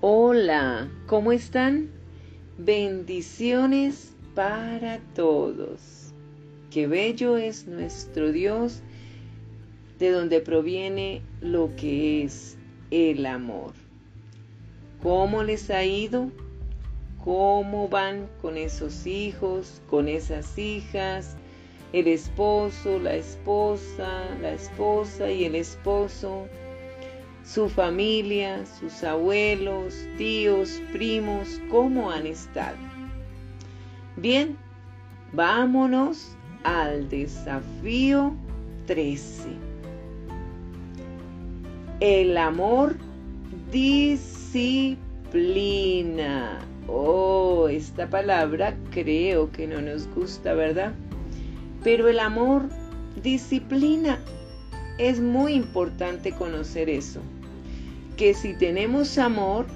Hola, ¿cómo están? Bendiciones para todos. Qué bello es nuestro Dios, de donde proviene lo que es el amor. ¿Cómo les ha ido? ¿Cómo van con esos hijos, con esas hijas? El esposo, la esposa, la esposa y el esposo su familia, sus abuelos, tíos, primos, cómo han estado. Bien, vámonos al desafío 13. El amor disciplina. Oh, esta palabra creo que no nos gusta, ¿verdad? Pero el amor disciplina. Es muy importante conocer eso que si tenemos amor,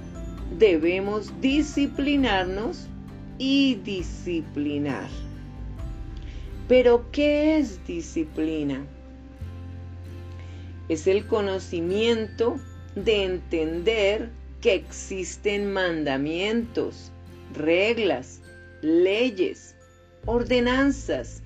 debemos disciplinarnos y disciplinar. Pero, ¿qué es disciplina? Es el conocimiento de entender que existen mandamientos, reglas, leyes, ordenanzas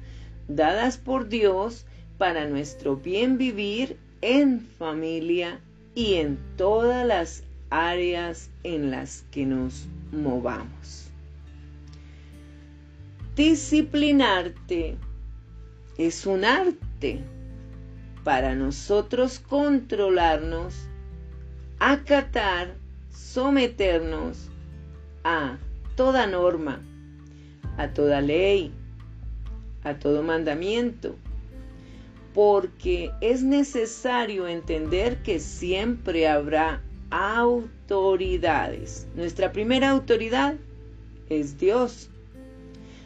dadas por Dios para nuestro bien vivir en familia y en todas las áreas en las que nos movamos. Disciplinarte es un arte para nosotros controlarnos, acatar, someternos a toda norma, a toda ley, a todo mandamiento, porque es necesario entender que siempre habrá autoridades. Nuestra primera autoridad es Dios.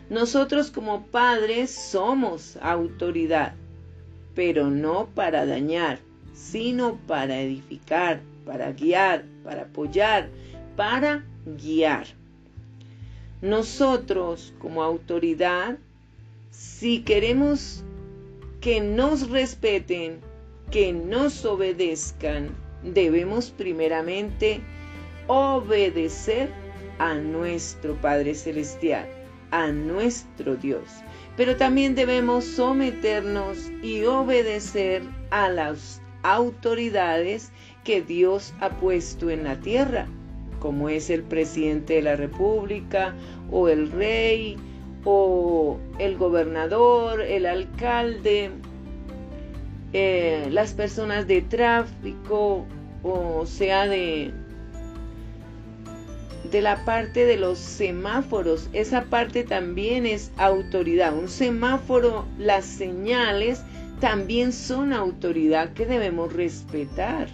Nosotros como padres somos autoridad, pero no para dañar, sino para edificar, para guiar, para apoyar, para guiar. Nosotros como autoridad, si queremos que nos respeten, que nos obedezcan, debemos primeramente obedecer a nuestro Padre Celestial, a nuestro Dios. Pero también debemos someternos y obedecer a las autoridades que Dios ha puesto en la tierra, como es el presidente de la República o el rey o el gobernador, el alcalde, eh, las personas de tráfico, o sea, de, de la parte de los semáforos. Esa parte también es autoridad. Un semáforo, las señales también son autoridad que debemos respetar.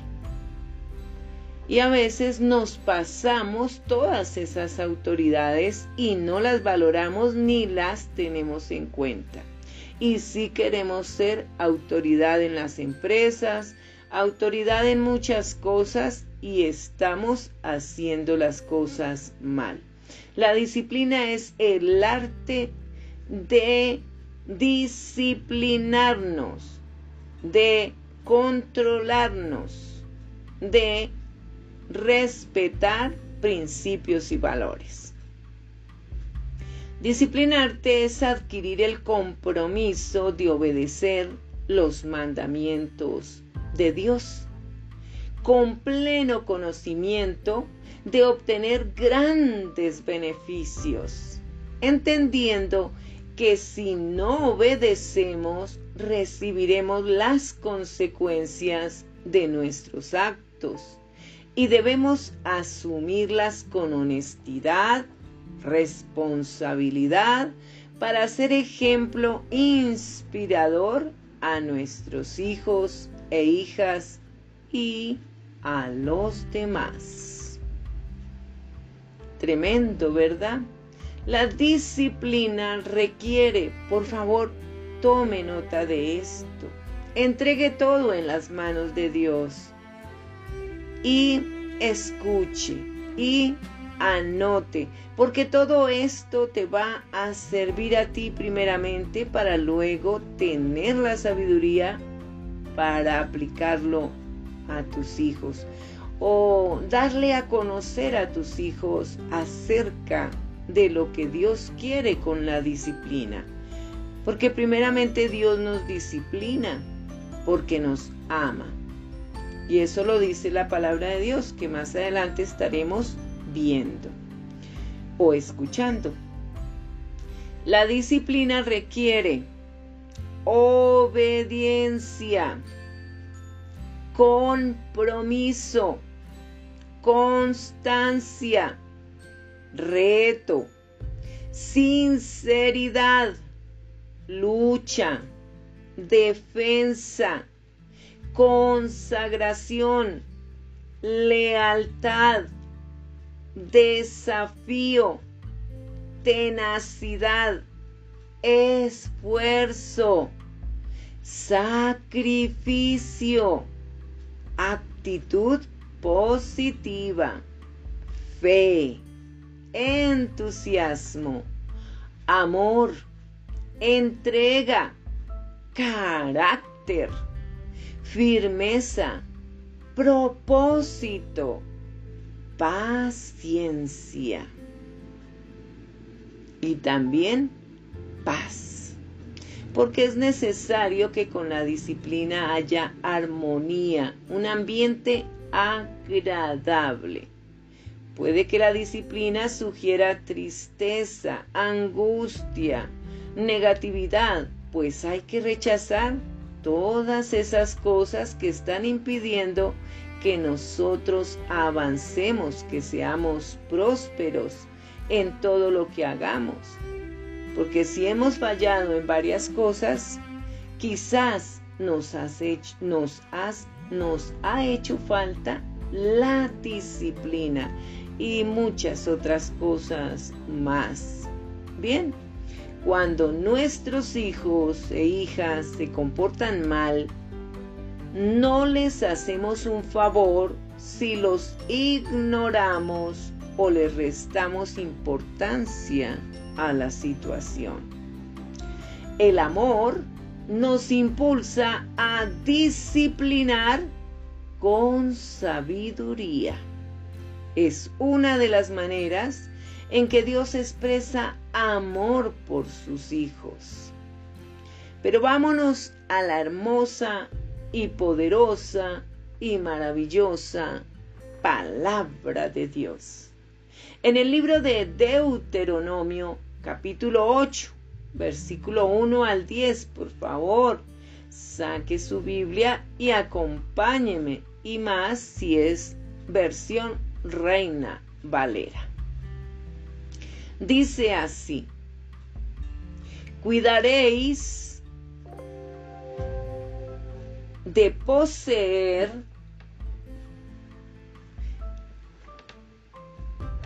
Y a veces nos pasamos todas esas autoridades y no las valoramos ni las tenemos en cuenta. Y si queremos ser autoridad en las empresas, autoridad en muchas cosas y estamos haciendo las cosas mal. La disciplina es el arte de disciplinarnos, de controlarnos, de respetar principios y valores. Disciplinarte es adquirir el compromiso de obedecer los mandamientos de Dios con pleno conocimiento de obtener grandes beneficios, entendiendo que si no obedecemos recibiremos las consecuencias de nuestros actos y debemos asumirlas con honestidad, responsabilidad, para ser ejemplo inspirador a nuestros hijos e hijas y a los demás. Tremendo, ¿verdad? La disciplina requiere, por favor, tome nota de esto. Entregue todo en las manos de Dios y escuche y anote, porque todo esto te va a servir a ti primeramente para luego tener la sabiduría para aplicarlo a tus hijos. o darle a conocer a tus hijos acerca de lo que Dios quiere con la disciplina. Porque primeramente Dios nos disciplina porque nos ama. Y eso lo dice la palabra de Dios que más adelante estaremos viendo o escuchando. La disciplina requiere obediencia, compromiso, constancia, reto, sinceridad, lucha, defensa, consagración, lealtad, desafío, tenacidad, esfuerzo, sacrificio, actitud positiva, fe, entusiasmo, amor, entrega, carácter, firmeza, propósito, paciencia y también paz. Porque es necesario que con la disciplina haya armonía, un ambiente agradable. Puede que la disciplina sugiera tristeza, angustia, negatividad, pues hay que rechazar todas esas cosas que están impidiendo que nosotros avancemos, que seamos prósperos en todo lo que hagamos. Porque si hemos fallado en varias cosas, quizás nos, has hecho, ha hecho falta la disciplina y muchas otras cosas más. Bien, cuando nuestros hijos e hijas se comportan mal, no les hacemos un favor si los ignoramos o les restamos importancia a la situación. El amor nos impulsa a disciplinar con sabiduría. Es una de las maneras en que Dios expresa amor por sus hijos. Pero vámonos a la hermosa y poderosa y maravillosa palabra de Dios. En el libro de Deuteronomio, capítulo 8, versículo 1 al 10, por favor, saque su Biblia y acompáñeme, y más si es versión Reina Valera. Dice así, cuidaréis de poseer,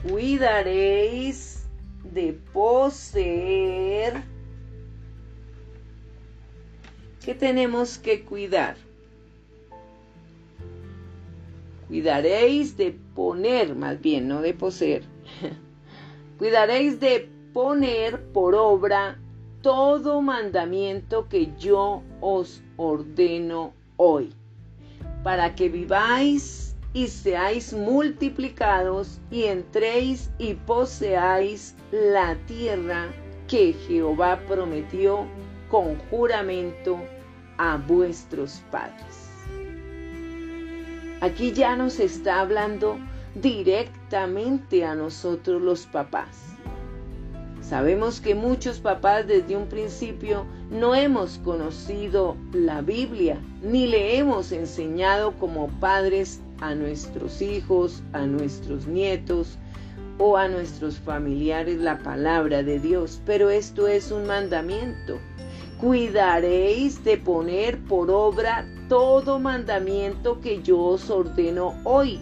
cuidaréis de poseer. ¿Qué tenemos que cuidar? Cuidaréis de poner, más bien, no de poseer. Cuidaréis de poner por obra todo mandamiento que yo os ordeno hoy, para que viváis y seáis multiplicados y entréis y poseáis la tierra que Jehová prometió con juramento a vuestros padres. Aquí ya nos está hablando directamente a nosotros los papás. Sabemos que muchos papás desde un principio no hemos conocido la Biblia, ni le hemos enseñado como padres a nuestros hijos, a nuestros nietos o a nuestros familiares la palabra de Dios. Pero esto es un mandamiento. Cuidaréis de poner por obra todo mandamiento que yo os ordeno hoy,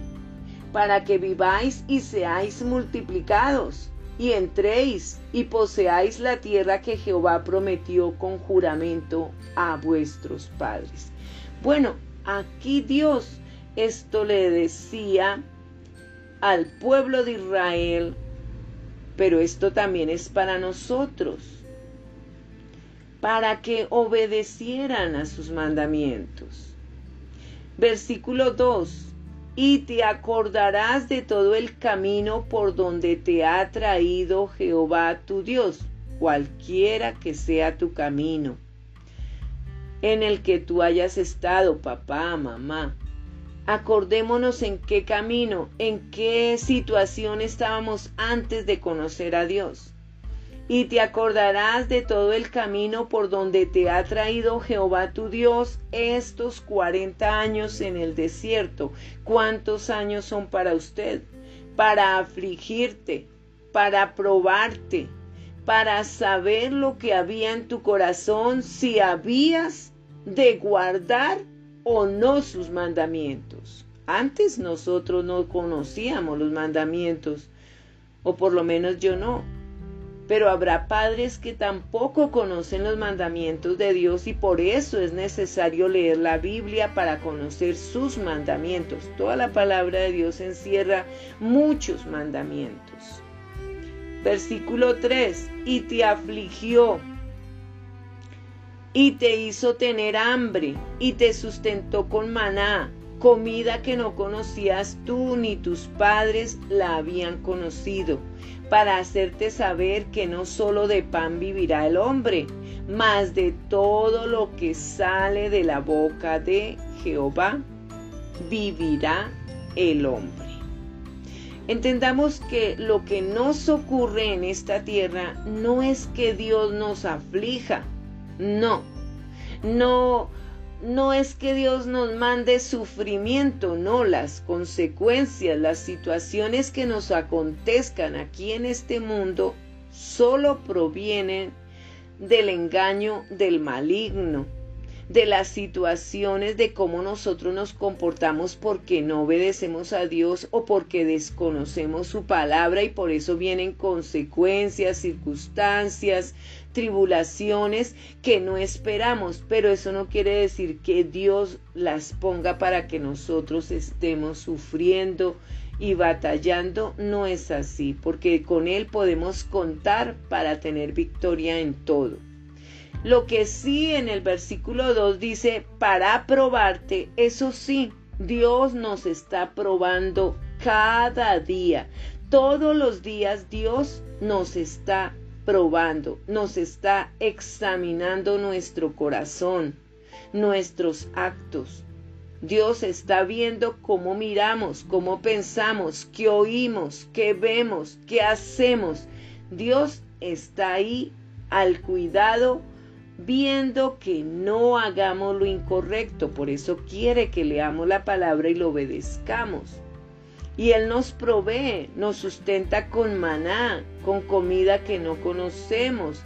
para que viváis y seáis multiplicados y entréis y poseáis la tierra que Jehová prometió con juramento a vuestros padres. Bueno, aquí Dios esto le decía al pueblo de Israel, pero esto también es para nosotros, para que obedecieran a sus mandamientos. Versículo 2. Y te acordarás de todo el camino por donde te ha traído Jehová tu Dios, cualquiera que sea tu camino, en el que tú hayas estado, papá, mamá. Acordémonos en qué camino, en qué situación estábamos antes de conocer a Dios y te acordarás de todo el camino por donde te ha traído Jehová tu Dios estos cuarenta años en el desierto. ¿Cuántos años son para usted? Para afligirte, para probarte, para saber lo que había en tu corazón, si habías de guardar o no sus mandamientos. Antes nosotros no conocíamos los mandamientos, o por lo menos yo no pero habrá padres que tampoco conocen los mandamientos de Dios y por eso es necesario leer la Biblia para conocer sus mandamientos. Toda la palabra de Dios encierra muchos mandamientos. Versículo 3. Y te afligió y te hizo tener hambre y te sustentó con maná comida que no conocías tú ni tus padres la habían conocido, para hacerte saber que no solo de pan vivirá el hombre, mas de todo lo que sale de la boca de Jehová vivirá el hombre. Entendamos que lo que nos ocurre en esta tierra no es que Dios nos aflija, no, no, no es que Dios nos mande sufrimiento, no, las consecuencias, las situaciones que nos acontezcan aquí en este mundo solo provienen del engaño del maligno, de las situaciones de cómo nosotros nos comportamos porque no obedecemos a Dios o porque desconocemos su palabra y por eso vienen consecuencias, circunstancias, tribulaciones que no esperamos, pero eso no quiere decir que Dios las ponga para que nosotros estemos sufriendo y batallando. No es así, porque con Él podemos contar para tener victoria en todo. Lo que sí en el versículo 2 dice, para probarte, eso sí, Dios nos está probando cada día. Todos los días Dios nos está probando, nos está examinando nuestro corazón, nuestros actos. Dios está viendo cómo miramos, cómo pensamos, qué oímos, qué vemos, qué hacemos. Dios está ahí al cuidado viendo que no hagamos lo incorrecto. Por eso quiere que leamos la palabra y lo obedezcamos. Y Él nos provee, nos sustenta con maná, con comida que no conocemos.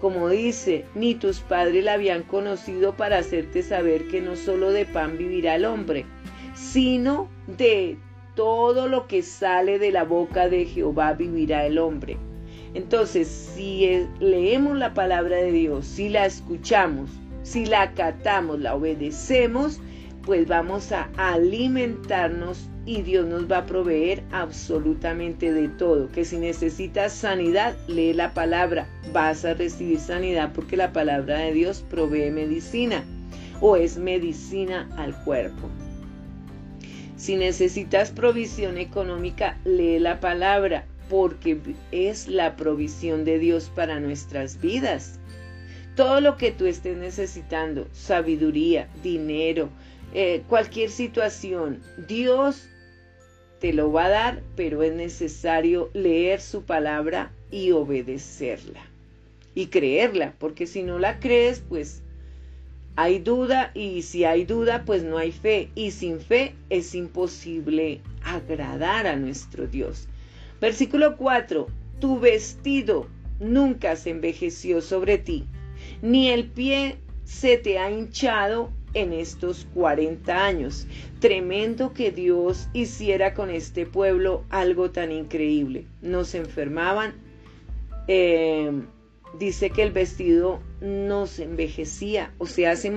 Como dice, ni tus padres la habían conocido para hacerte saber que no solo de pan vivirá el hombre, sino de todo lo que sale de la boca de Jehová vivirá el hombre. Entonces, si leemos la palabra de Dios, si la escuchamos, si la acatamos, la obedecemos, pues vamos a alimentarnos y Dios nos va a proveer absolutamente de todo. Que si necesitas sanidad, lee la palabra, vas a recibir sanidad porque la palabra de Dios provee medicina o es medicina al cuerpo. Si necesitas provisión económica, lee la palabra porque es la provisión de Dios para nuestras vidas. Todo lo que tú estés necesitando, sabiduría, dinero, eh, cualquier situación, Dios te lo va a dar, pero es necesario leer su palabra y obedecerla y creerla, porque si no la crees, pues hay duda y si hay duda, pues no hay fe y sin fe es imposible agradar a nuestro Dios. Versículo 4, tu vestido nunca se envejeció sobre ti, ni el pie se te ha hinchado en estos 40 años. Tremendo que Dios hiciera con este pueblo algo tan increíble. Nos enfermaban. Em, dice que el vestido no se envejecía, o sea, se,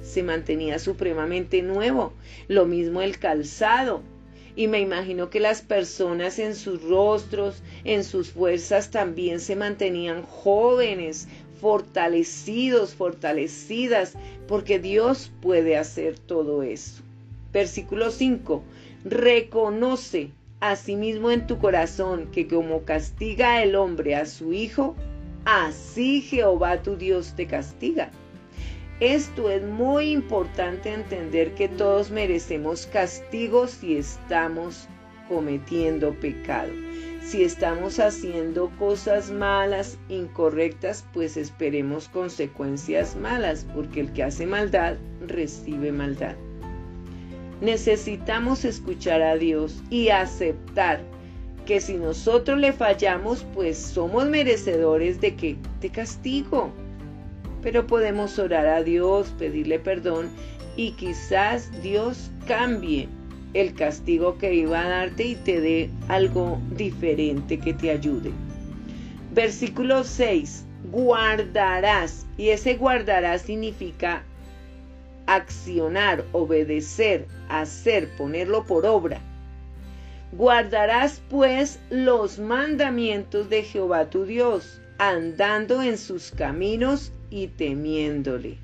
se mantenía supremamente nuevo. Lo mismo el calzado. Y me imagino que las personas en sus rostros, en sus fuerzas también se mantenían jóvenes, fortalecidos, fortalecidas, porque Dios puede hacer todo eso. Versículo 5. reconoce asimismo en tu corazón que como castiga el hombre a su hijo, así Jehová tu Dios te castiga. Esto es muy importante entender que todos merecemos castigo si estamos cometiendo pecado. Si estamos haciendo cosas malas, incorrectas, pues esperemos consecuencias malas, porque el que hace maldad recibe maldad. Necesitamos escuchar a Dios y aceptar que si nosotros le fallamos, pues somos merecedores de que te castigo. Pero podemos orar a Dios, pedirle perdón y quizás Dios cambie el castigo que iba a darte y te dé algo diferente que te ayude. Versículo 6. Guardarás. Y ese guardarás significa accionar, obedecer, hacer, ponerlo por obra. Guardarás pues los mandamientos de Jehová tu Dios, andando en sus caminos y temiéndole.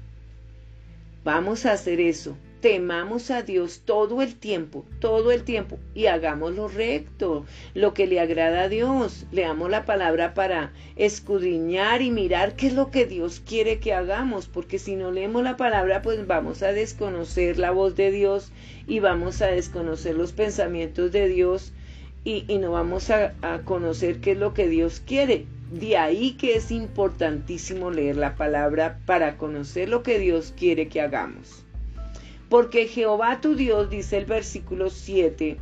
Vamos a hacer eso temamos a Dios todo el tiempo, todo el tiempo, y hagamos lo recto, lo que le agrada a Dios. Leamos la palabra para escudriñar y mirar qué es lo que Dios quiere que hagamos, porque si no leemos la palabra, pues vamos a desconocer la voz de Dios y vamos a desconocer los pensamientos de Dios y, no vamos a conocer qué es lo que Dios quiere. De ahí que es importantísimo leer la palabra para conocer lo que Dios quiere que hagamos. Porque Jehová tu Dios, dice el versículo 7,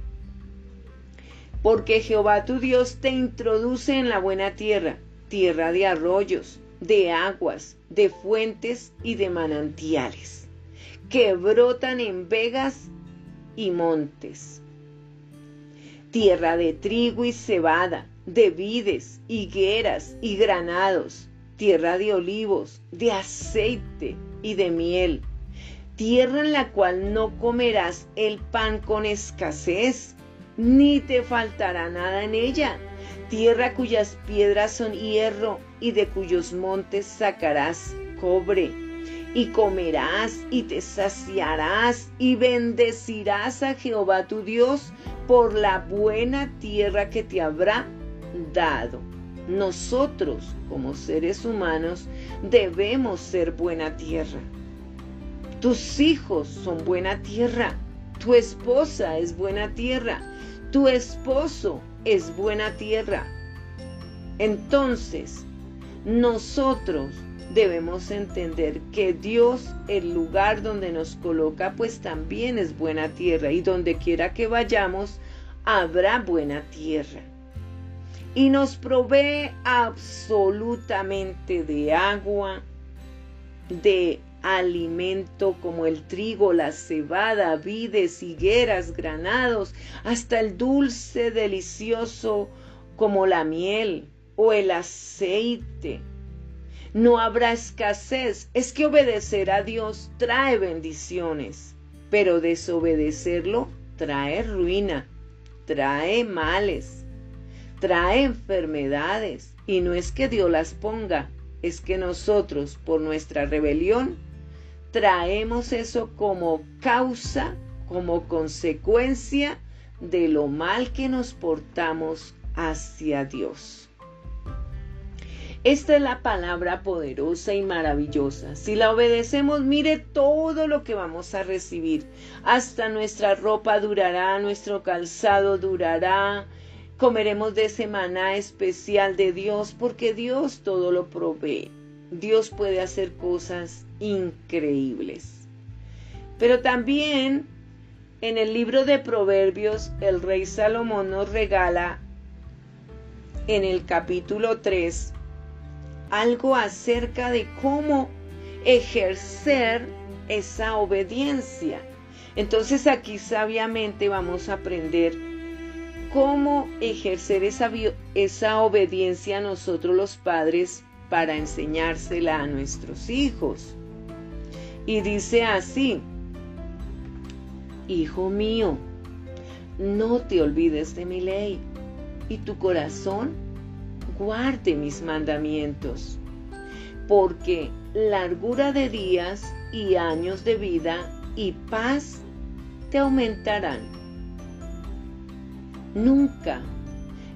porque Jehová tu Dios te introduce en la buena tierra, tierra de arroyos, de aguas, de fuentes y de manantiales, que brotan en vegas y montes, tierra de trigo y cebada, de vides, higueras y granados, tierra de olivos, de aceite y de miel, tierra en la cual no comerás el pan con escasez, ni te faltará nada en ella, tierra cuyas piedras son hierro y de cuyos montes sacarás cobre, y comerás y te saciarás y bendecirás a Jehová tu Dios por la buena tierra que te habrá dado. Nosotros, como seres humanos, debemos ser buena tierra. Tus hijos son buena tierra. Tu esposa es buena tierra. Tu esposo es buena tierra. Entonces, nosotros debemos entender que Dios, el lugar donde nos coloca, pues también es buena tierra. Y donde quiera que vayamos, habrá buena tierra. Y nos provee absolutamente de agua, de alimento como el trigo, la cebada, vides, higueras, granados, hasta el dulce delicioso como la miel o el aceite. No habrá escasez. Es que obedecer a Dios trae bendiciones, pero desobedecerlo trae ruina, trae males, trae enfermedades. Y no es que Dios las ponga, es que nosotros, por nuestra rebelión, traemos eso como causa, como consecuencia de lo mal que nos portamos hacia Dios. Esta es la palabra poderosa y maravillosa. Si la obedecemos, mire todo lo que vamos a recibir. Hasta nuestra ropa durará, nuestro calzado durará. Comeremos de semana especial de Dios porque Dios todo lo provee. Dios puede hacer cosas increíbles. Pero también en el libro de Proverbios el rey Salomón nos regala en el capítulo 3 algo acerca de cómo ejercer esa obediencia. Entonces aquí sabiamente vamos a aprender cómo ejercer esa, esa obediencia a nosotros los padres para enseñársela a nuestros hijos. Y dice así, Hijo mío, no te olvides de mi ley, y tu corazón guarde mis mandamientos, porque largura de días y años de vida y paz te aumentarán. Nunca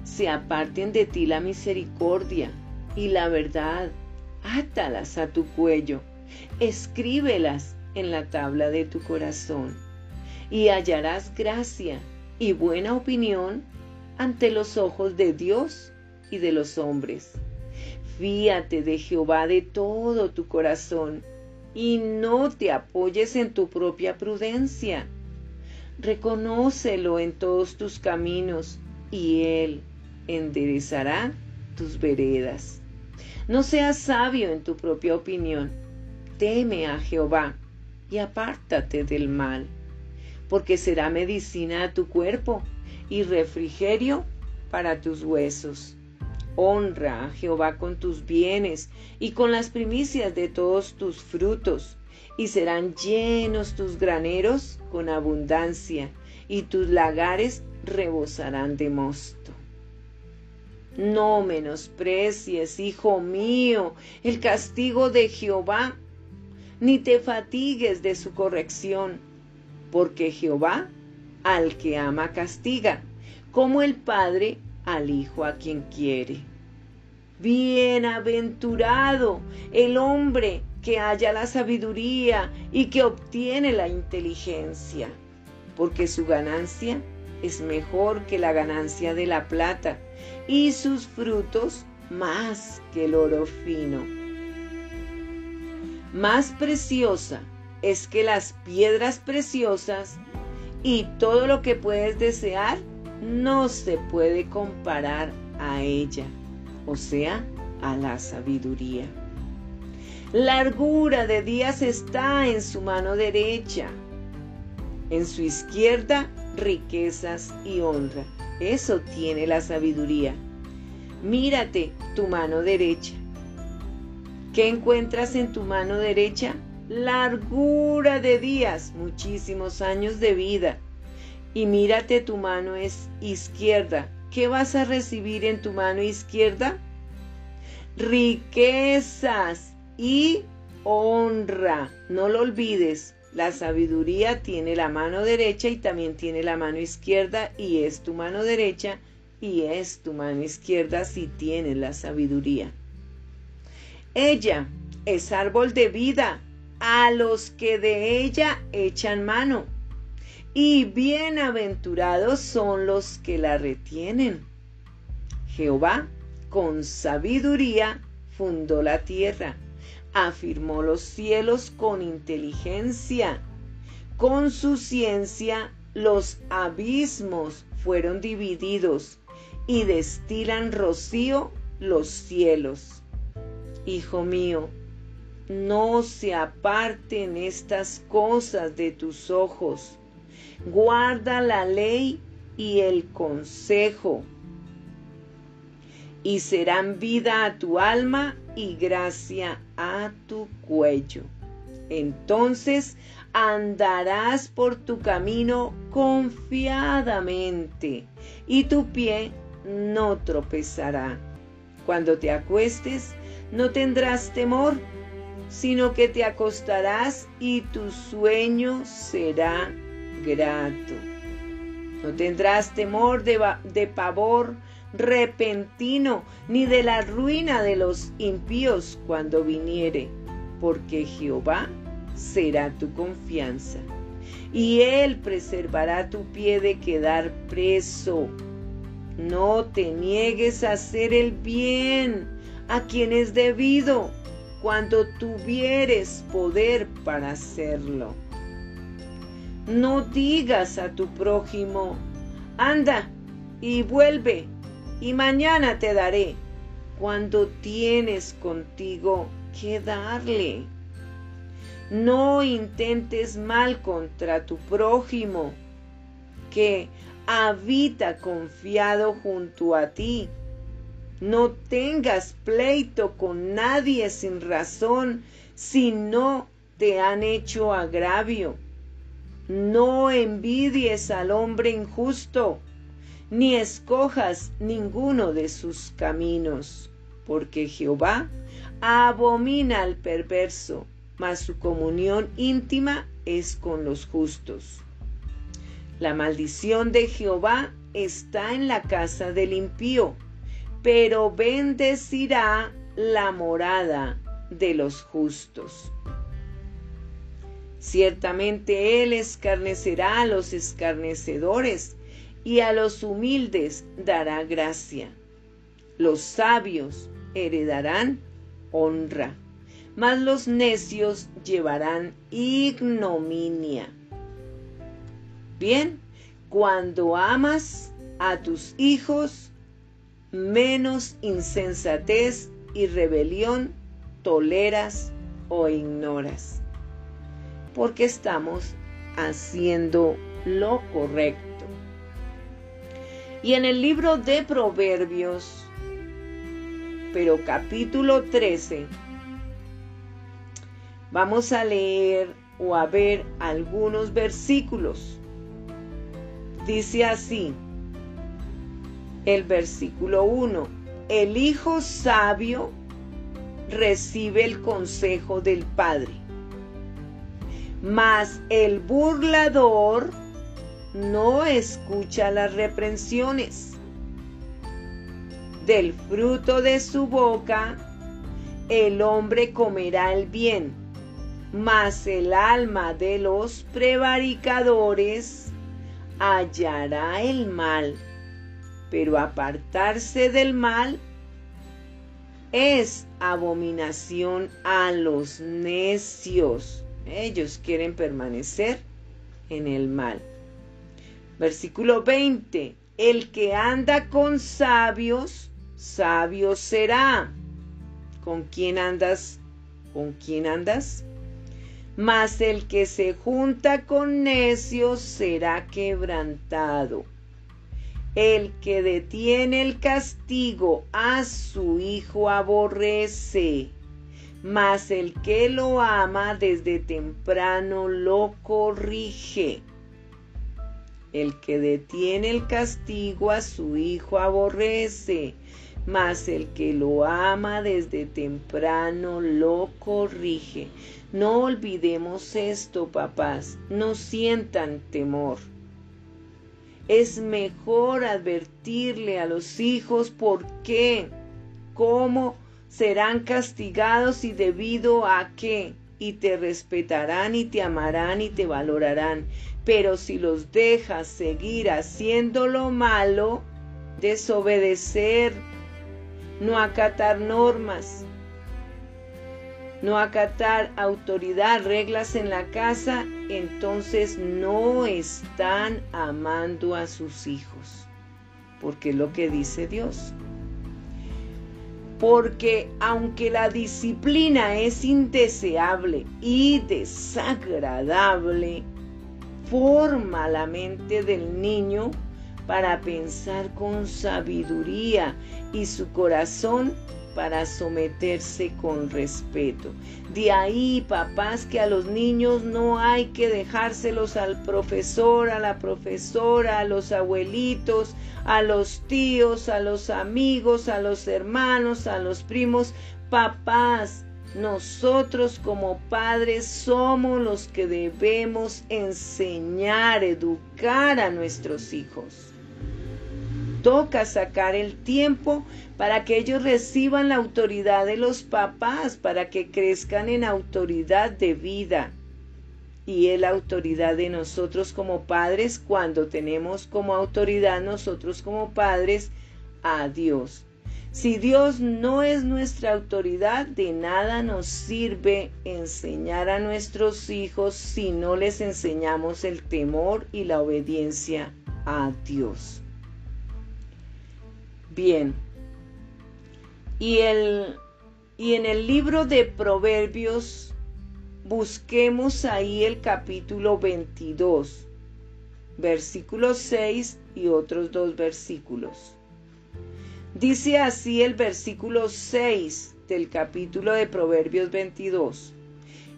se aparten de ti la misericordia y la verdad. Átalas a tu cuello, escríbelas en la tabla de tu corazón y hallarás gracia y buena opinión ante los ojos de Dios y de los hombres. Fíate de Jehová de todo tu corazón y no te apoyes en tu propia prudencia. Reconócelo en todos tus caminos y Él enderezará tus veredas. No seas sabio en tu propia opinión. Teme a Jehová y apártate del mal, porque será medicina a tu cuerpo y refrigerio para tus huesos. Honra a Jehová con tus bienes y con las primicias de todos tus frutos, y serán llenos tus graneros con abundancia, y tus lagares rebosarán de mosto. No menosprecies, hijo mío, el castigo de Jehová, ni te fatigues de su corrección, porque Jehová al que ama castiga, como el Padre al Hijo a quien quiere. Bienaventurado el hombre que haya la sabiduría y que obtiene la inteligencia, porque su ganancia es mejor que la ganancia de la plata y sus frutos más que el oro fino. Más preciosa es que las piedras preciosas y todo lo que puedes desear no se puede comparar a ella, o sea, a la sabiduría. Largura de días está en su mano derecha, en su izquierda riquezas y honra. Eso tiene la sabiduría. Mírate tu mano derecha. ¿Qué encuentras en tu mano derecha? largura de días, muchísimos años de vida. Y mírate tu mano es izquierda. ¿Qué vas a recibir en tu mano izquierda? Riquezas y honra. No lo olvides. La sabiduría tiene la mano derecha y también tiene la mano izquierda y es tu mano derecha y es tu mano izquierda si tienes la sabiduría. Ella es árbol de vida a los que de ella echan mano. Y bienaventurados son los que la retienen. Jehová con sabiduría fundó la tierra, afirmó los cielos con inteligencia. Con su ciencia los abismos fueron divididos y destilan rocío los cielos. Hijo mío, no se aparten estas cosas de tus ojos. Guarda la ley y el consejo, y serán vida a tu alma y gracia a tu cuello. Entonces andarás por tu camino confiadamente, y tu pie no tropezará. Cuando te acuestes, no tendrás temor sino que te acostarás y tu sueño será grato. No tendrás temor de, de, pavor repentino, ni de la ruina de los impíos cuando viniere, porque Jehová será tu confianza, y él preservará tu pie de quedar preso. No te niegues a hacer el bien a quien es debido cuando tuvieres poder para hacerlo. No digas a tu prójimo, anda y vuelve, y mañana te daré, cuando tienes contigo que darle. No intentes mal contra tu prójimo, que habita confiado junto a ti no tengas pleito con nadie sin razón si no te han hecho agravio. No envidies al hombre injusto, ni escojas ninguno de sus caminos, porque Jehová abomina al perverso, mas su comunión íntima es con los justos. La maldición de Jehová está en la casa del impío, pero bendecirá la morada de los justos. Ciertamente Él escarnecerá a los escarnecedores y a los humildes dará gracia. Los sabios heredarán honra, mas los necios llevarán ignominia. Bien, cuando amas a tus hijos, menos insensatez y rebelión toleras o ignoras, porque estamos haciendo lo correcto. Y en el libro de Proverbios, pero capítulo 13, vamos a leer o a ver algunos versículos. Dice así, el versículo 1, el hijo sabio recibe el consejo del padre, mas el burlador no escucha las reprensiones. Del fruto de su boca el hombre comerá el bien, mas el alma de los prevaricadores hallará el mal. Pero apartarse del mal es abominación a los necios. Ellos quieren permanecer en el mal. Versículo 20. El que anda con sabios, sabio será. ¿Con quién andas? ¿Con quién andas? Mas el que se junta con necios será quebrantado. El que detiene el castigo a su hijo aborrece, mas el que lo ama desde temprano lo corrige. El que detiene el castigo a su hijo aborrece, mas el que lo ama desde temprano lo corrige. No olvidemos esto, papás, no sientan temor. Es mejor advertirle a los hijos por qué, cómo serán castigados y debido a qué, y te respetarán y te amarán y te valorarán. Pero si los dejas seguir haciendo lo malo, desobedecer, no acatar normas, no acatar autoridad, reglas en la casa, entonces no están amando a sus hijos, porque es lo que dice Dios. Porque aunque la disciplina es indeseable y desagradable, forma la mente del niño para pensar con sabiduría y su corazón para someterse con respeto. De ahí, papás, que a los niños no hay que dejárselos al profesor, a la profesora, a los abuelitos, a los tíos, a los amigos, a los hermanos, a los primos. Papás, nosotros como padres somos los que debemos enseñar, educar a nuestros hijos. Toca sacar el tiempo para que ellos reciban la autoridad de los papás, para que crezcan en autoridad de vida. Y es la autoridad de nosotros como padres cuando tenemos como autoridad nosotros como padres a Dios. Si Dios no es nuestra autoridad, de nada nos sirve enseñar a nuestros hijos si no les enseñamos el temor y la obediencia a Dios. Bien. Y, el, y en el libro de Proverbios busquemos ahí el capítulo 22, versículo 6 y otros dos versículos. Dice así el versículo 6 del capítulo de Proverbios 22.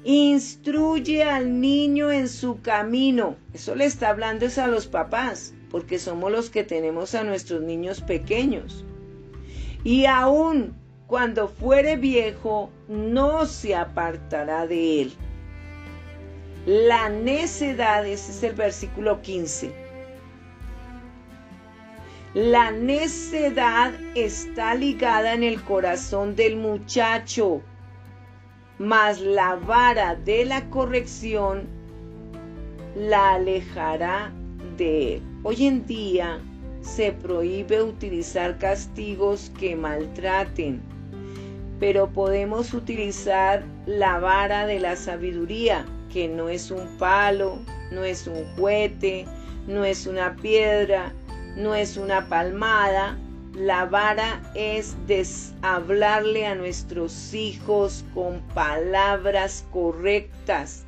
Instruye al niño en su camino. Eso le está hablando es a los papás, porque somos los que tenemos a nuestros niños pequeños. Y aún cuando fuere viejo, no se apartará de él. La necedad, ese es el versículo 15 La necedad está ligada en el corazón del muchacho, mas la vara de la corrección la alejará de él. Hoy en día se prohíbe utilizar castigos que maltraten, pero podemos utilizar la vara de la sabiduría, que no es un palo, no es un juguete, no es una piedra, no es una palmada. La vara es hablarle a nuestros hijos con palabras correctas,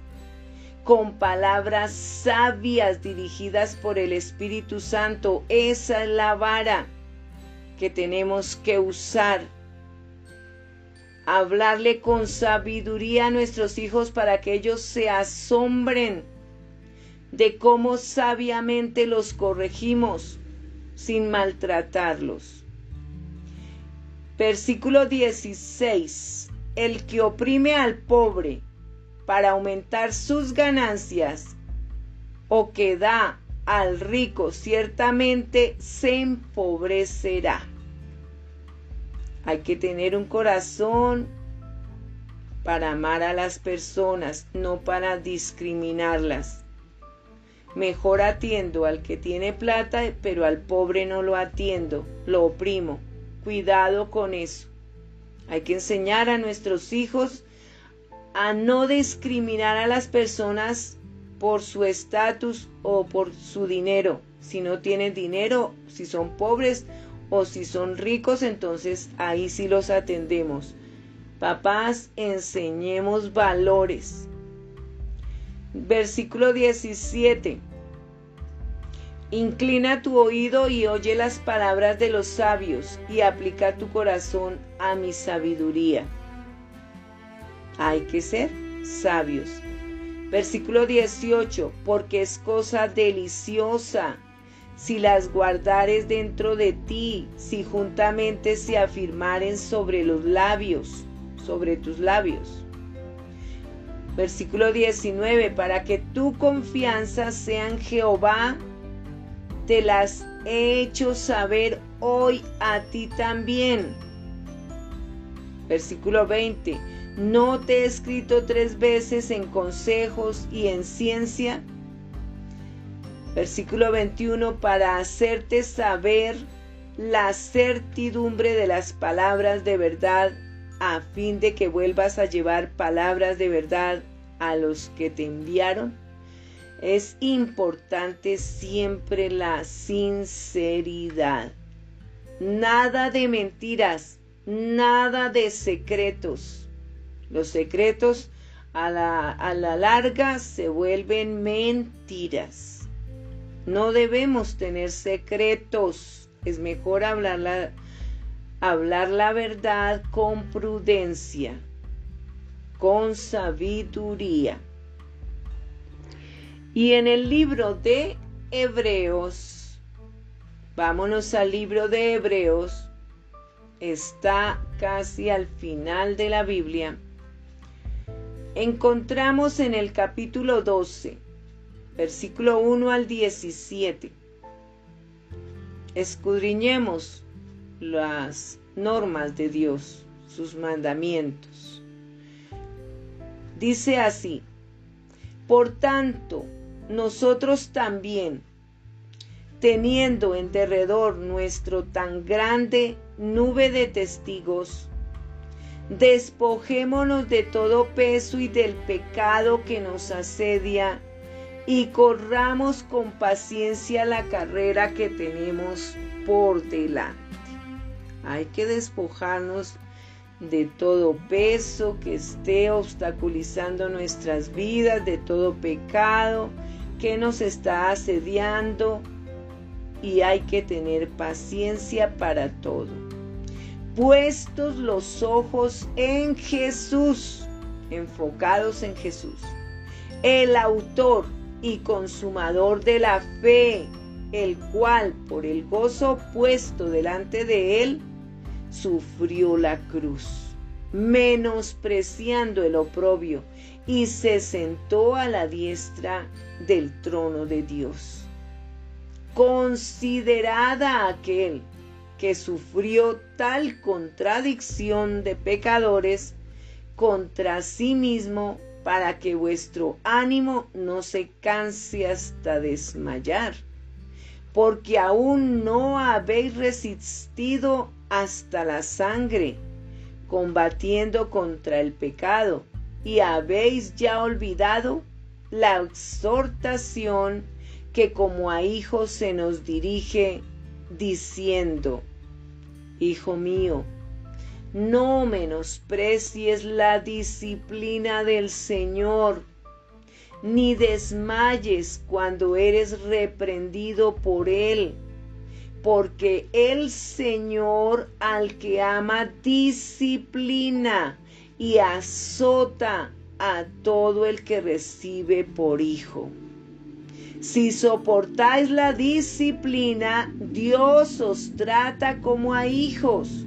con palabras sabias dirigidas por el Espíritu Santo. Esa es la vara que tenemos que usar. Hablarle con sabiduría a nuestros hijos para que ellos se asombren de cómo sabiamente los corregimos sin maltratarlos. Versículo 16. El que oprime al pobre para aumentar sus ganancias o que da al rico ciertamente se empobrecerá. Hay que tener un corazón para amar a las personas, no para discriminarlas. Mejor atiendo al que tiene plata, pero al pobre no lo atiendo, lo oprimo. Cuidado con eso. Hay que enseñar a nuestros hijos a no discriminar a las personas por su estatus o por su dinero. Si no tienen dinero, si son pobres o si son ricos, entonces ahí sí los atendemos. Papás, enseñemos valores. Versículo 17. Inclina tu oído y oye las palabras de los sabios y aplica tu corazón a mi sabiduría. Hay que ser sabios. Versículo 18. Porque es cosa deliciosa si las guardares dentro de ti, si juntamente se afirmaren sobre los labios, sobre tus labios. Versículo 19, para que tu confianza sea en Jehová, te las he hecho saber hoy a ti también. Versículo 20, no te he escrito tres veces en consejos y en ciencia. Versículo 21, para hacerte saber la certidumbre de las palabras de verdad a fin de que vuelvas a llevar palabras de verdad a los que te enviaron. Es importante siempre la sinceridad. Nada de mentiras, nada de secretos. Los secretos a la, a la larga se vuelven mentiras. No debemos tener secretos. Es mejor hablar la, hablar la verdad con prudencia, con sabiduría. Y en el libro de Hebreos, vámonos al libro de Hebreos, está casi al final de la Biblia, encontramos en el capítulo 12, versículo 1 al 17. Escudriñemos las normas de Dios, sus mandamientos. Dice así, por tanto, nosotros también, teniendo en derredor nuestro tan grande nube de testigos, despojémonos de todo peso y del pecado que nos asedia y corramos con paciencia la carrera que tenemos por delante. Hay que despojarnos de todo peso que esté obstaculizando nuestras vidas, de todo pecado que nos está asediando y hay que tener paciencia para todo. Puestos los ojos en Jesús, enfocados en Jesús, el autor y consumador de la fe, el cual por el gozo puesto delante de él, sufrió la cruz, menospreciando el oprobio, y se sentó a la diestra del trono de Dios. considerada aquel que sufrió tal contradicción de pecadores contra sí mismo para que vuestro ánimo no se canse hasta desmayar, porque aún no habéis resistido hasta la sangre, combatiendo contra el pecado, y habéis ya olvidado la exhortación que como a hijos se nos dirige diciendo, Hijo mío, no menosprecies la disciplina del Señor, ni desmayes cuando eres reprendido por Él, porque el Señor al que ama disciplina y azota a todo el que recibe por hijo. Si soportáis la disciplina, Dios os trata como a hijos,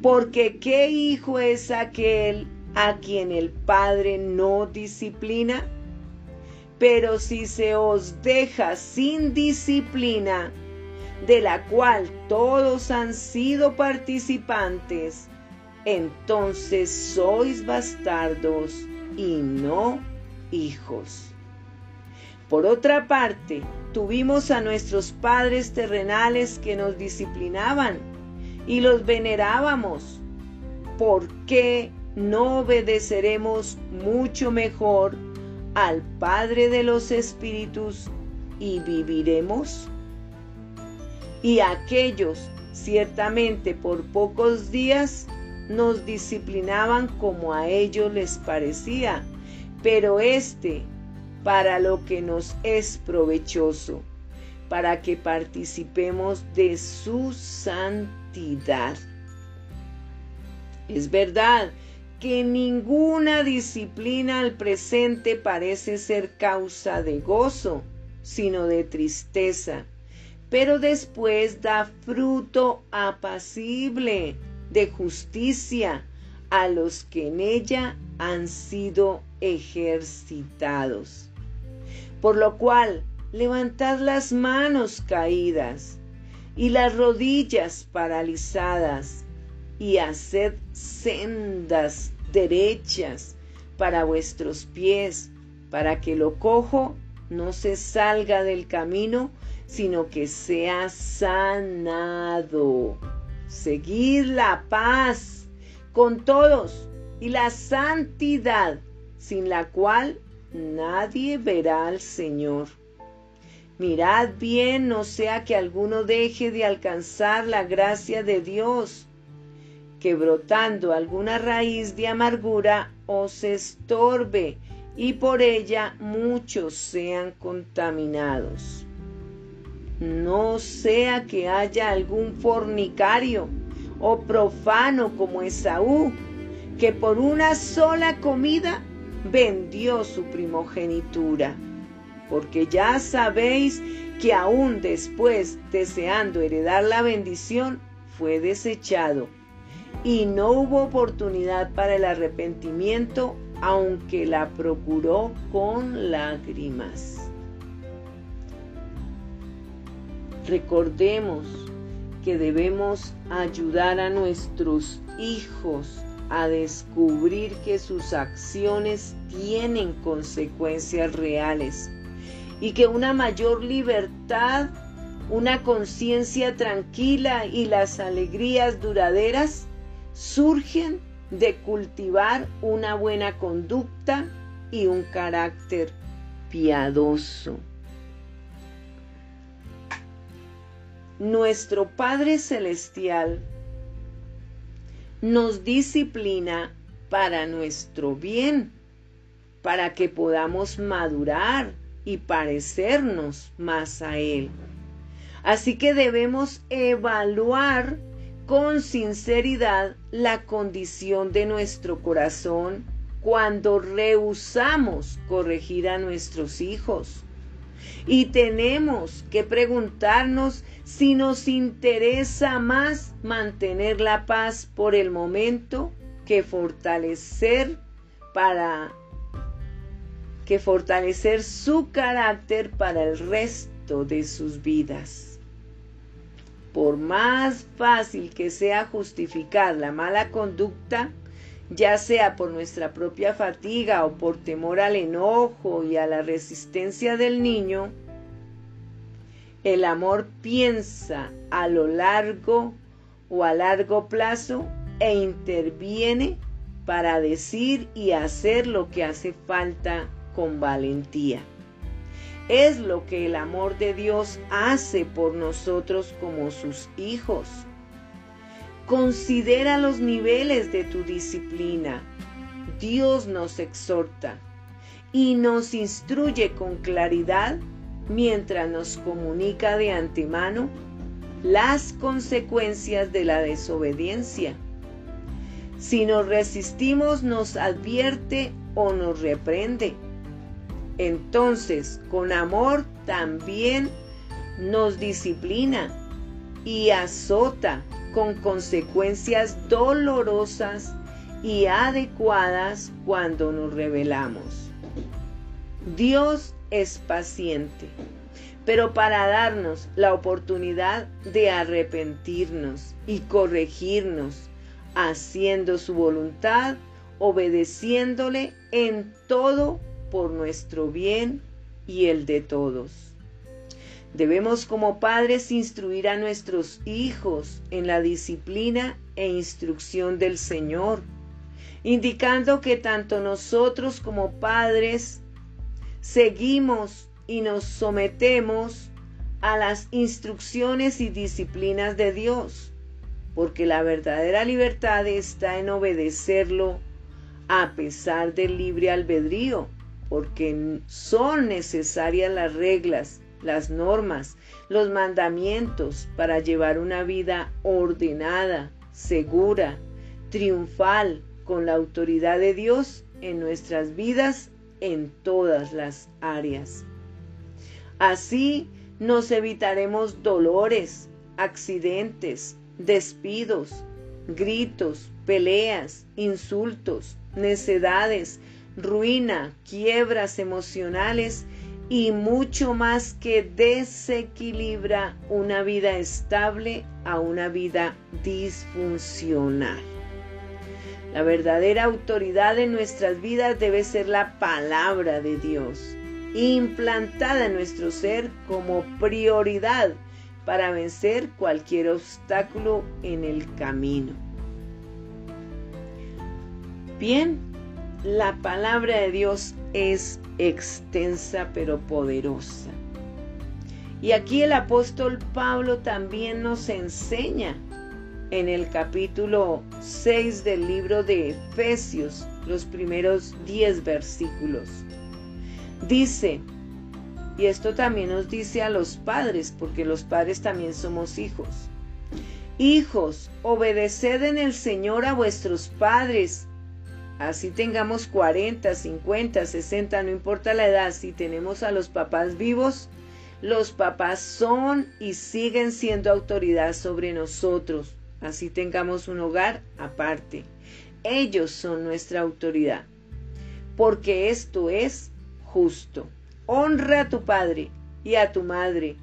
porque ¿qué hijo es aquel a quien el Padre no disciplina? Pero si se os deja sin disciplina, de la cual todos han sido participantes, entonces sois bastardos y no hijos. Por otra parte, tuvimos a nuestros padres terrenales que nos disciplinaban y los venerábamos. ¿Por qué no obedeceremos mucho mejor al Padre de los Espíritus y viviremos? Y aquellos, ciertamente por pocos días, nos disciplinaban como a ellos les parecía, pero este para lo que nos es provechoso, para que participemos de su santidad. Es verdad que ninguna disciplina al presente parece ser causa de gozo, sino de tristeza, pero después da fruto apacible de justicia a los que en ella han sido ejercitados. Por lo cual, levantad las manos caídas y las rodillas paralizadas y haced sendas derechas para vuestros pies, para que lo cojo no se salga del camino, sino que sea sanado. Seguid la paz con todos y la santidad, sin la cual nadie verá al Señor. Mirad bien, no sea que alguno deje de alcanzar la gracia de Dios, que brotando alguna raíz de amargura os estorbe y por ella muchos sean contaminados. No sea que haya algún fornicario o profano como Esaú, que por una sola comida vendió su primogenitura, porque ya sabéis que aún después, deseando heredar la bendición, fue desechado, y no hubo oportunidad para el arrepentimiento, aunque la procuró con lágrimas. Recordemos que debemos ayudar a nuestros hijos a descubrir que sus acciones tienen consecuencias reales y que una mayor libertad, una conciencia tranquila y las alegrías duraderas surgen de cultivar una buena conducta y un carácter piadoso. Nuestro Padre Celestial nos disciplina para nuestro bien, para que podamos madurar y parecernos más a Él. Así que debemos evaluar con sinceridad la condición de nuestro corazón cuando rehusamos corregir a nuestros hijos. Y tenemos que preguntarnos si nos interesa más mantener la paz por el momento que fortalecer para que fortalecer su carácter para el resto de sus vidas. Por más fácil que sea justificar la mala conducta, ya sea por nuestra propia fatiga o por temor al enojo y a la resistencia del niño, el amor piensa a lo largo o a largo plazo e interviene para decir y hacer lo que hace falta con valentía. Es lo que el amor de Dios hace por nosotros como sus hijos. Considera los niveles de tu disciplina. Dios nos exhorta y nos instruye con claridad mientras nos comunica de antemano las consecuencias de la desobediencia. Si nos resistimos nos advierte o nos reprende. Entonces, con amor también nos disciplina y azota con consecuencias dolorosas y adecuadas cuando nos rebelamos. Dios es paciente, pero para darnos la oportunidad de arrepentirnos y corregirnos, haciendo su voluntad, obedeciéndole en todo por nuestro bien y el de todos. Debemos como padres instruir a nuestros hijos en la disciplina e instrucción del Señor, indicando que tanto nosotros como padres seguimos y nos sometemos a las instrucciones y disciplinas de Dios, porque la verdadera libertad está en obedecerlo a pesar del libre albedrío, porque son necesarias las reglas las normas, los mandamientos para llevar una vida ordenada, segura, triunfal, con la autoridad de Dios en nuestras vidas en todas las áreas. Así nos evitaremos dolores, accidentes, despidos, gritos, peleas, insultos, necedades, ruina, quiebras emocionales y mucho más que desequilibra una vida estable a una vida disfuncional. La verdadera autoridad en nuestras vidas debe ser la palabra de Dios, implantada en nuestro ser como prioridad para vencer cualquier obstáculo en el camino. Bien, la palabra de Dios es extensa pero poderosa. Y aquí el apóstol Pablo también nos enseña en el capítulo 6 del libro de Efesios, los primeros 10 versículos. Dice, y esto también nos dice a los padres, porque los padres también somos hijos. Hijos, obedeced en el Señor a vuestros padres Así tengamos 40, 50, 60, no importa la edad, si tenemos a los papás vivos, los papás son y siguen siendo autoridad sobre nosotros. Así tengamos un hogar aparte. Ellos son nuestra autoridad. Porque esto es justo. Honra a tu padre y a tu madre,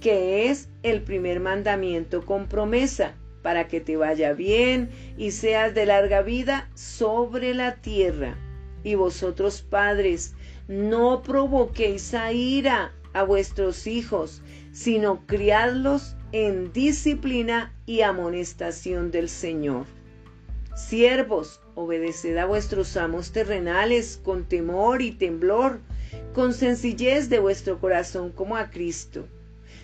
que es el primer mandamiento con promesa para que te vaya bien y seas de larga vida sobre la tierra. Y vosotros padres, no provoquéis a ira a vuestros hijos, sino criadlos en disciplina y amonestación del Señor. Siervos, obedeced a vuestros amos terrenales con temor y temblor, con sencillez de vuestro corazón como a Cristo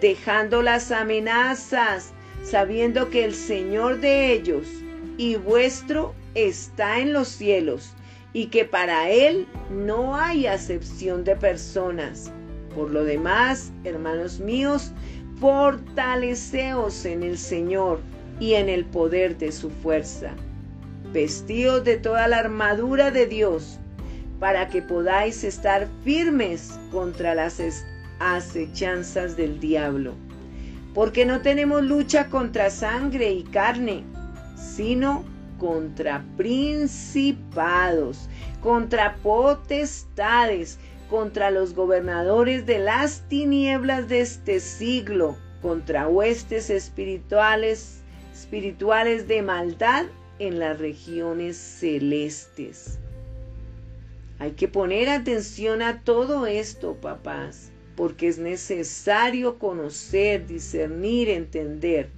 dejando las amenazas, sabiendo que el Señor de ellos y vuestro está en los cielos y que para Él no hay acepción de personas. Por lo demás, hermanos míos, fortaleceos en el Señor y en el poder de su fuerza. Vestidos de toda la armadura de Dios, para que podáis estar firmes contra las acechanzas del diablo. Porque no tenemos lucha contra sangre y carne, sino contra principados, contra potestades, contra los gobernadores de las tinieblas de este siglo, contra huestes espirituales, espirituales de maldad en las regiones celestes. Hay que poner atención a todo esto, papás, porque es necesario conocer, discernir, entender.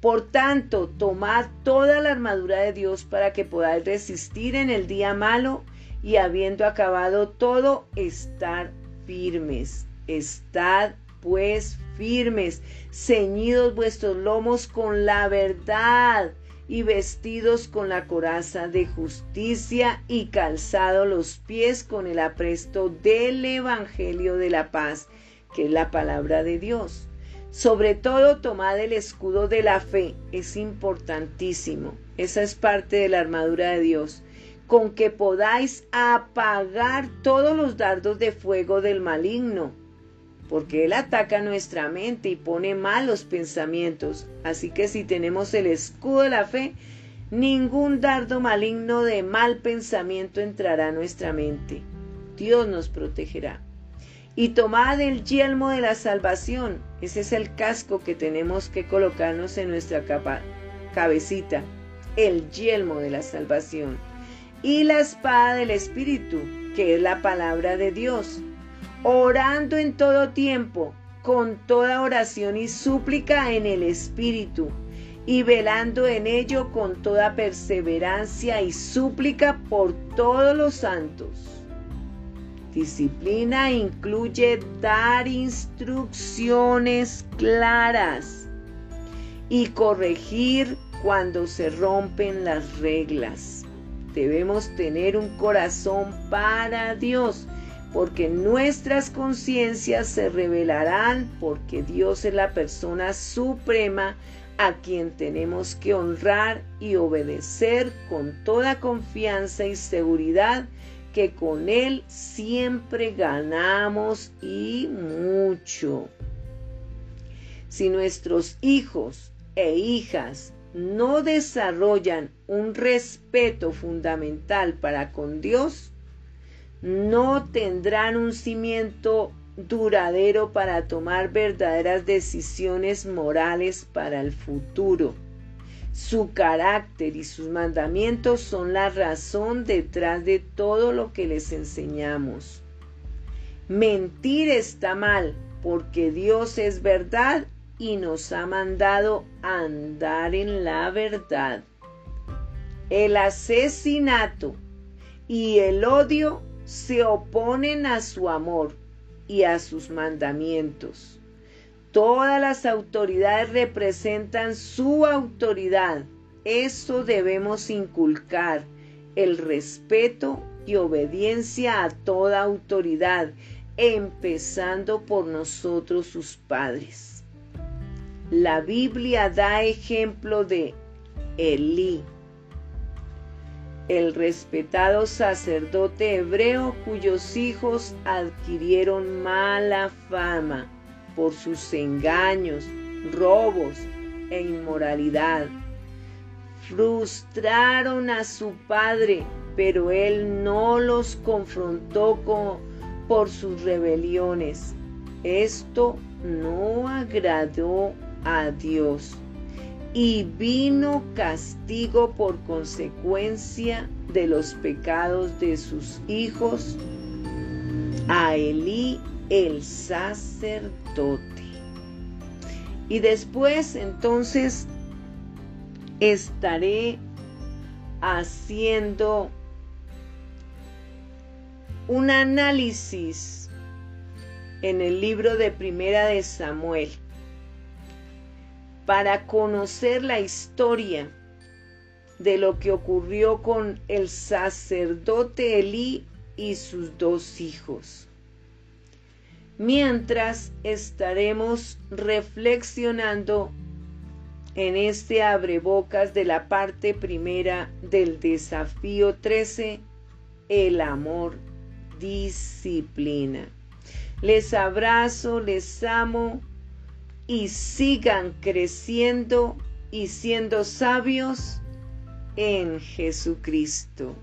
Por tanto, tomad toda la armadura de Dios para que podáis resistir en el día malo y habiendo acabado todo, estar firmes. Estad pues firmes, ceñidos vuestros lomos con la verdad y vestidos con la coraza de justicia y calzado los pies con el apresto del Evangelio de la paz, que es la palabra de Dios. Sobre todo tomad el escudo de la fe, es importantísimo. Esa es parte de la armadura de Dios con que podáis apagar todos los dardos de fuego del maligno, porque Él ataca nuestra mente y pone malos pensamientos. Así que si tenemos el escudo de la fe, ningún dardo maligno de mal pensamiento entrará a nuestra mente. Dios nos protegerá. Y tomad el yelmo de la salvación. Ese es el casco que tenemos que colocarnos en nuestra capa, cabecita. El yelmo de la salvación y la espada del Espíritu, que es la palabra de Dios, orando en todo tiempo, con toda oración y súplica en el Espíritu, y velando en ello con toda perseverancia y súplica por todos los santos. Disciplina incluye dar instrucciones claras y corregir cuando se rompen las reglas. Debemos tener un corazón para Dios, porque nuestras conciencias se revelarán porque Dios es la persona suprema a quien tenemos que honrar y obedecer con toda confianza y seguridad que con Él siempre ganamos y mucho. Si nuestros hijos e hijas no desarrollan un respeto fundamental para con Dios, no tendrán un cimiento duradero para tomar verdaderas decisiones morales para el futuro. Su carácter y sus mandamientos son la razón detrás de todo lo que les enseñamos. Mentir está mal porque Dios es verdad y nos ha mandado andar en la verdad. El asesinato y el odio se oponen a su amor y a sus mandamientos. Todas las autoridades representan su autoridad. Eso debemos inculcar, el respeto y obediencia a toda autoridad, empezando por nosotros sus padres. La Biblia da ejemplo de Elí, el respetado sacerdote hebreo cuyos hijos adquirieron mala fama por sus engaños, robos e inmoralidad. Frustraron a su padre, pero él no los confrontó por sus rebeliones. Esto no agradó a Dios y vino castigo por consecuencia de los pecados de sus hijos a Elí el sacerdote. Y después entonces estaré haciendo un análisis en el libro de Primera de Samuel para conocer la historia de lo que ocurrió con el sacerdote Elí y sus dos hijos. mientras estaremos reflexionando en este abrebocas de la parte primera del desafío 13, el amor disciplina. Les abrazo, les amo y sigan creciendo y siendo sabios en Jesucristo.